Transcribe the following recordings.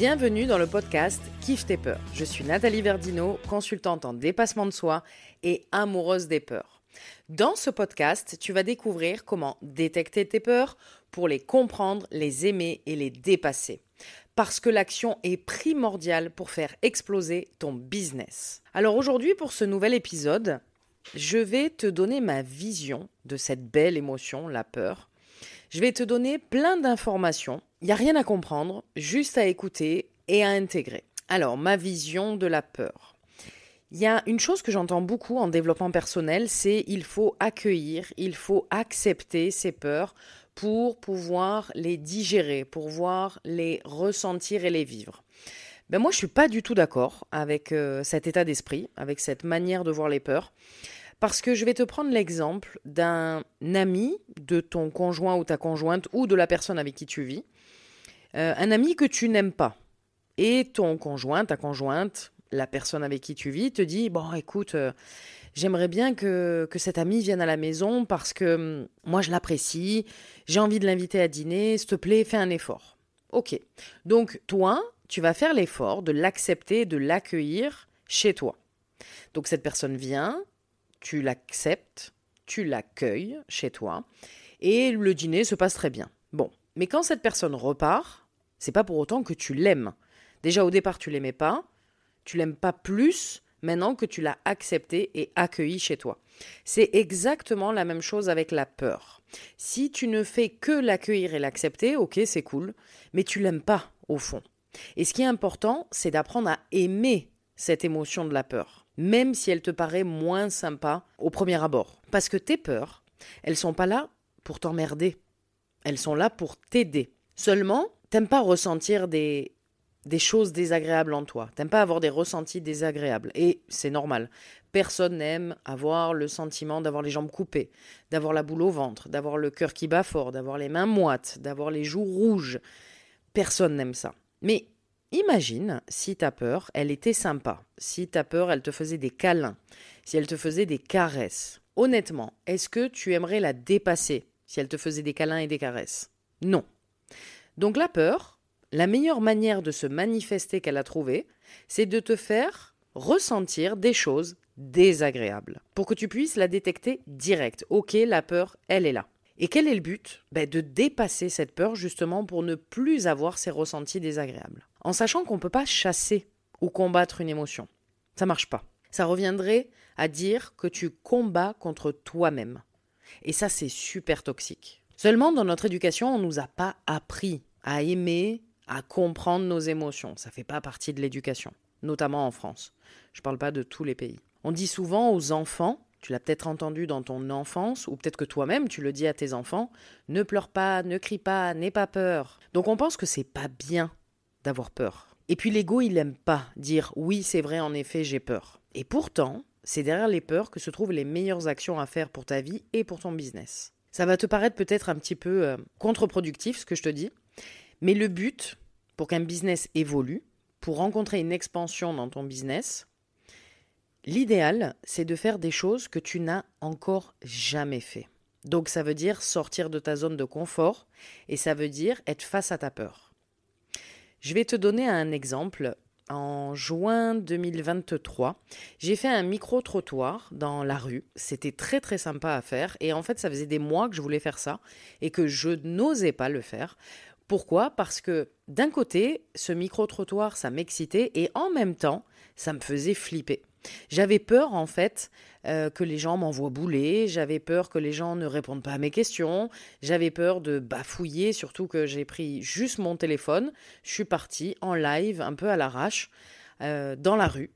Bienvenue dans le podcast Kiffe tes peurs. Je suis Nathalie Verdino, consultante en dépassement de soi et amoureuse des peurs. Dans ce podcast, tu vas découvrir comment détecter tes peurs pour les comprendre, les aimer et les dépasser. Parce que l'action est primordiale pour faire exploser ton business. Alors aujourd'hui, pour ce nouvel épisode, je vais te donner ma vision de cette belle émotion, la peur. Je vais te donner plein d'informations. Il n'y a rien à comprendre, juste à écouter et à intégrer. Alors, ma vision de la peur. Il y a une chose que j'entends beaucoup en développement personnel, c'est il faut accueillir, il faut accepter ses peurs pour pouvoir les digérer, pour pouvoir les ressentir et les vivre. Ben moi, je suis pas du tout d'accord avec euh, cet état d'esprit, avec cette manière de voir les peurs. Parce que je vais te prendre l'exemple d'un ami de ton conjoint ou ta conjointe ou de la personne avec qui tu vis. Euh, un ami que tu n'aimes pas. Et ton conjoint, ta conjointe, la personne avec qui tu vis, te dit Bon, écoute, euh, j'aimerais bien que, que cet ami vienne à la maison parce que hum, moi je l'apprécie, j'ai envie de l'inviter à dîner, s'il te plaît, fais un effort. Ok. Donc, toi, tu vas faire l'effort de l'accepter, de l'accueillir chez toi. Donc, cette personne vient, tu l'acceptes, tu l'accueilles chez toi, et le dîner se passe très bien. Bon, mais quand cette personne repart, c'est pas pour autant que tu l'aimes. Déjà au départ, tu l'aimais pas, tu l'aimes pas plus maintenant que tu l'as accepté et accueilli chez toi. C'est exactement la même chose avec la peur. Si tu ne fais que l'accueillir et l'accepter, ok, c'est cool, mais tu l'aimes pas au fond. Et ce qui est important, c'est d'apprendre à aimer cette émotion de la peur même si elle te paraît moins sympa au premier abord. Parce que tes peurs, elles sont pas là pour t'emmerder. Elles sont là pour t'aider. Seulement, t'aimes pas ressentir des, des choses désagréables en toi. T'aimes pas avoir des ressentis désagréables. Et c'est normal. Personne n'aime avoir le sentiment d'avoir les jambes coupées, d'avoir la boule au ventre, d'avoir le cœur qui bat fort, d'avoir les mains moites, d'avoir les joues rouges. Personne n'aime ça. Mais Imagine si ta peur, elle était sympa, si ta peur, elle te faisait des câlins, si elle te faisait des caresses. Honnêtement, est-ce que tu aimerais la dépasser si elle te faisait des câlins et des caresses? Non. Donc la peur, la meilleure manière de se manifester qu'elle a trouvée, c'est de te faire ressentir des choses désagréables pour que tu puisses la détecter direct. Ok, la peur, elle est là. Et quel est le but? Ben, De dépasser cette peur justement pour ne plus avoir ces ressentis désagréables. En sachant qu'on ne peut pas chasser ou combattre une émotion. Ça marche pas. Ça reviendrait à dire que tu combats contre toi-même. Et ça, c'est super toxique. Seulement, dans notre éducation, on ne nous a pas appris à aimer, à comprendre nos émotions. Ça ne fait pas partie de l'éducation, notamment en France. Je ne parle pas de tous les pays. On dit souvent aux enfants tu l'as peut-être entendu dans ton enfance, ou peut-être que toi-même tu le dis à tes enfants, ne pleure pas, ne crie pas, n'aie pas peur. Donc on pense que c'est pas bien d'avoir peur. Et puis l'ego, il n'aime pas dire oui, c'est vrai, en effet, j'ai peur. Et pourtant, c'est derrière les peurs que se trouvent les meilleures actions à faire pour ta vie et pour ton business. Ça va te paraître peut-être un petit peu euh, contre-productif ce que je te dis, mais le but pour qu'un business évolue, pour rencontrer une expansion dans ton business, L'idéal, c'est de faire des choses que tu n'as encore jamais fait. Donc ça veut dire sortir de ta zone de confort et ça veut dire être face à ta peur. Je vais te donner un exemple. En juin 2023, j'ai fait un micro-trottoir dans la rue. C'était très très sympa à faire et en fait ça faisait des mois que je voulais faire ça et que je n'osais pas le faire. Pourquoi? Parce que d'un côté, ce micro-trottoir, ça m'excitait et en même temps, ça me faisait flipper. J'avais peur en fait euh, que les gens m'envoient bouler, j'avais peur que les gens ne répondent pas à mes questions, j'avais peur de bafouiller, surtout que j'ai pris juste mon téléphone, je suis partie en live un peu à l'arrache euh, dans la rue.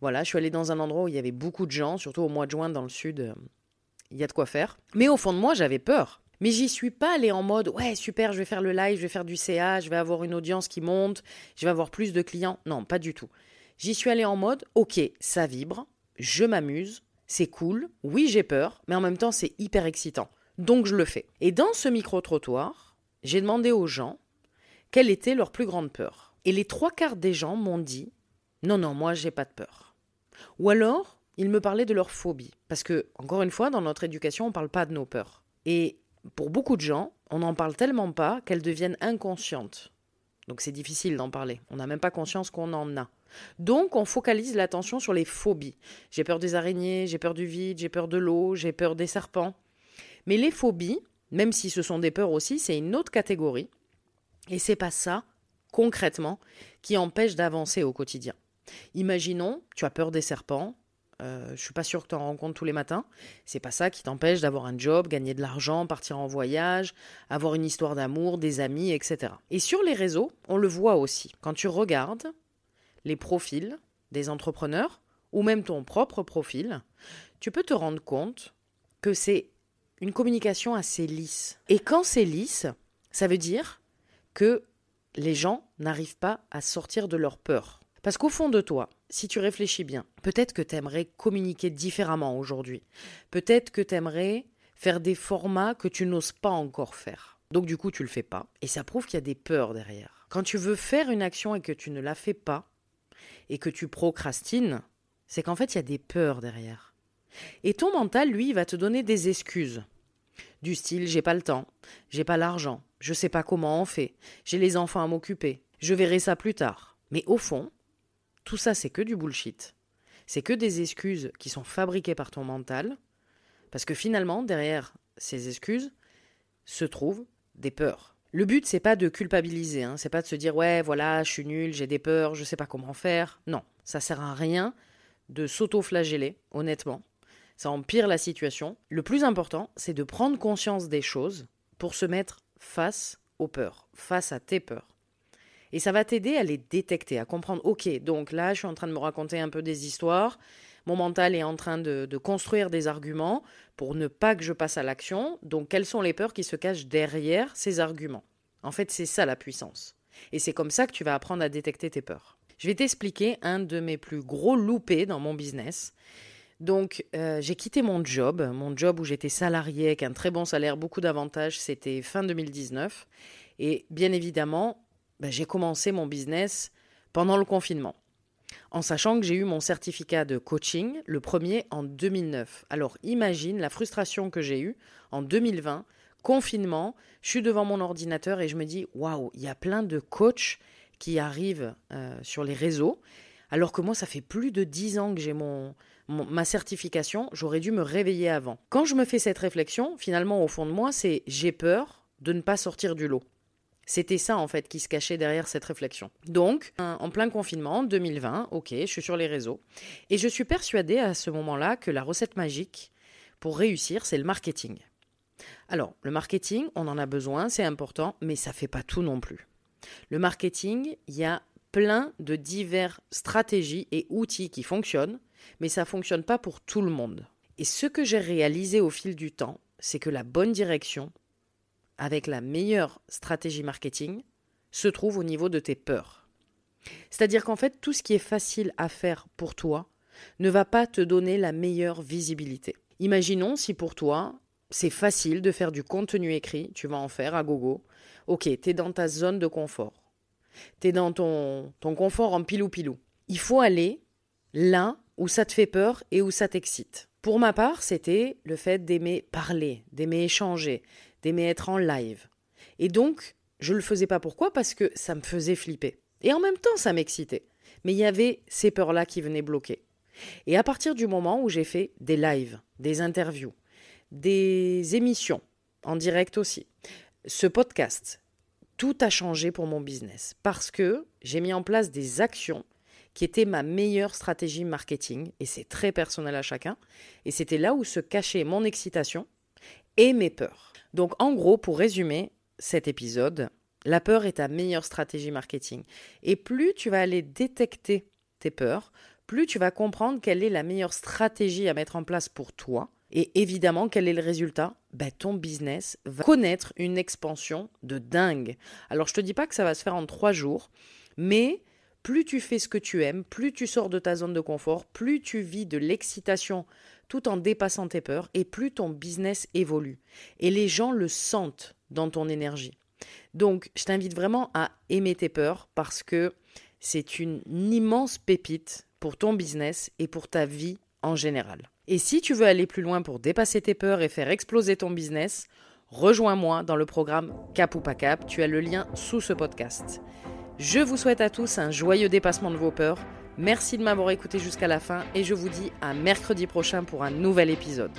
Voilà, je suis allée dans un endroit où il y avait beaucoup de gens, surtout au mois de juin dans le sud, euh, il y a de quoi faire. Mais au fond de moi, j'avais peur. Mais j'y suis pas allée en mode ouais super je vais faire le live, je vais faire du CA, je vais avoir une audience qui monte, je vais avoir plus de clients. Non, pas du tout. J'y suis allée en mode, ok, ça vibre, je m'amuse, c'est cool, oui j'ai peur, mais en même temps c'est hyper excitant. Donc je le fais. Et dans ce micro-trottoir, j'ai demandé aux gens quelle était leur plus grande peur. Et les trois quarts des gens m'ont dit, non, non, moi j'ai pas de peur. Ou alors, ils me parlaient de leur phobie. Parce que, encore une fois, dans notre éducation, on ne parle pas de nos peurs. Et pour beaucoup de gens, on n'en parle tellement pas qu'elles deviennent inconscientes. Donc c'est difficile d'en parler. On n'a même pas conscience qu'on en a. Donc on focalise l'attention sur les phobies. J'ai peur des araignées, j'ai peur du vide, j'ai peur de l'eau, j'ai peur des serpents. Mais les phobies, même si ce sont des peurs aussi, c'est une autre catégorie. Et c'est pas ça, concrètement, qui empêche d'avancer au quotidien. Imaginons, tu as peur des serpents, euh, je suis pas sûr que tu en rencontres tous les matins. C'est pas ça qui t'empêche d'avoir un job, gagner de l'argent, partir en voyage, avoir une histoire d'amour, des amis, etc. Et sur les réseaux, on le voit aussi. Quand tu regardes les profils des entrepreneurs ou même ton propre profil, tu peux te rendre compte que c'est une communication assez lisse. Et quand c'est lisse, ça veut dire que les gens n'arrivent pas à sortir de leur peur. Parce qu'au fond de toi, si tu réfléchis bien, peut-être que tu aimerais communiquer différemment aujourd'hui. Peut-être que tu aimerais faire des formats que tu n'oses pas encore faire. Donc du coup, tu le fais pas. Et ça prouve qu'il y a des peurs derrière. Quand tu veux faire une action et que tu ne la fais pas, et que tu procrastines, c'est qu'en fait, il y a des peurs derrière. Et ton mental, lui, va te donner des excuses. Du style j'ai pas le temps, j'ai pas l'argent, je sais pas comment on fait, j'ai les enfants à m'occuper, je verrai ça plus tard. Mais au fond, tout ça, c'est que du bullshit. C'est que des excuses qui sont fabriquées par ton mental, parce que finalement, derrière ces excuses, se trouvent des peurs. Le but, c'est pas de culpabiliser, hein. c'est pas de se dire ouais, voilà, je suis nul, j'ai des peurs, je sais pas comment faire. Non, ça sert à rien de s'auto-flageller, honnêtement. Ça empire la situation. Le plus important, c'est de prendre conscience des choses pour se mettre face aux peurs, face à tes peurs. Et ça va t'aider à les détecter, à comprendre, ok, donc là, je suis en train de me raconter un peu des histoires, mon mental est en train de, construire des arguments pour ne pas que je passe à l'action, donc quelles sont les peurs qui se cachent derrière ces arguments? En fait, c'est ça la puissance. Et c'est comme ça que tu vas apprendre à détecter tes peurs. Je vais t'expliquer un de mes plus gros loupés dans mon business. Donc, euh, j'ai quitté mon job, mon job où j'étais salarié avec un très bon salaire, beaucoup d'avantages, c'était fin 2019. Et bien évidemment, ben, j'ai commencé mon business pendant le confinement, en sachant que j'ai eu mon certificat de coaching, le premier en 2009. Alors imagine la frustration que j'ai eue en 2020, confinement, je suis devant mon ordinateur et je me dis, waouh, il y a plein de coachs qui arrivent euh, sur les réseaux, alors que moi, ça fait plus de 10 ans que j'ai mon, ma certification, j'aurais dû me réveiller avant. Quand je me fais cette réflexion, finalement, au fond de moi, c'est j'ai peur de ne pas sortir du lot. C'était ça en fait qui se cachait derrière cette réflexion. Donc, en plein confinement, 2020, ok, je suis sur les réseaux, et je suis persuadée à ce moment-là que la recette magique pour réussir, c'est le marketing. Alors, le marketing, on en a besoin, c'est important, mais ça fait pas tout non plus. Le marketing, il y a plein de diverses stratégies et outils qui fonctionnent, mais ça ne fonctionne pas pour tout le monde. Et ce que j'ai réalisé au fil du temps, c'est que la bonne direction, avec la meilleure stratégie marketing se trouve au niveau de tes peurs. C'est-à-dire qu'en fait, tout ce qui est facile à faire pour toi ne va pas te donner la meilleure visibilité. Imaginons si pour toi, c'est facile de faire du contenu écrit, tu vas en faire à gogo. Ok, tu es dans ta zone de confort. Tu es dans ton, ton confort en pilou-pilou. Il faut aller là où ça te fait peur et où ça t'excite. Pour ma part, c'était le fait d'aimer parler, d'aimer échanger, d'aimer être en live. Et donc, je le faisais pas pourquoi? Parce que ça me faisait flipper. Et en même temps, ça m'excitait. Mais il y avait ces peurs-là qui venaient bloquer. Et à partir du moment où j'ai fait des lives, des interviews, des émissions, en direct aussi, ce podcast, tout a changé pour mon business parce que j'ai mis en place des actions qui étaient ma meilleure stratégie marketing, et c'est très personnel à chacun, et c'était là où se cachait mon excitation et mes peurs. Donc en gros, pour résumer cet épisode, la peur est ta meilleure stratégie marketing. Et plus tu vas aller détecter tes peurs, plus tu vas comprendre quelle est la meilleure stratégie à mettre en place pour toi. Et évidemment, quel est le résultat? Ben, Ton business va connaître une expansion de dingue. Alors, je ne te dis pas que ça va se faire en trois jours, mais plus tu fais ce que tu aimes, plus tu sors de ta zone de confort, plus tu vis de l'excitation tout en dépassant tes peurs et plus ton business évolue. Et les gens le sentent dans ton énergie. Donc, je t'invite vraiment à aimer tes peurs parce que c'est une immense pépite pour ton business et pour ta vie en général. Et si tu veux aller plus loin pour dépasser tes peurs et faire exploser ton business, rejoins-moi dans le programme Cap ou pas Cap. Tu as le lien sous ce podcast. Je vous souhaite à tous un joyeux dépassement de vos peurs. Merci de m'avoir écouté jusqu'à la fin et je vous dis à mercredi prochain pour un nouvel épisode.